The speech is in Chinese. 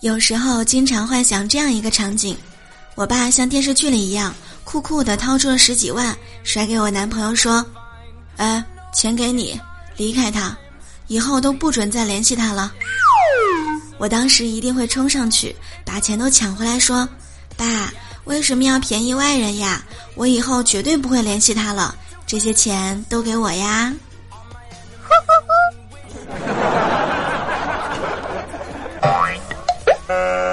有时候经常幻想这样一个场景：我爸像电视剧里一样，酷酷的掏出了十几万，甩给我男朋友说：“哎，钱给你，离开他，以后都不准再联系他了。”我当时一定会冲上去把钱都抢回来，说：“爸，为什么要便宜外人呀？我以后绝对不会联系他了，这些钱都给我呀。” Uh...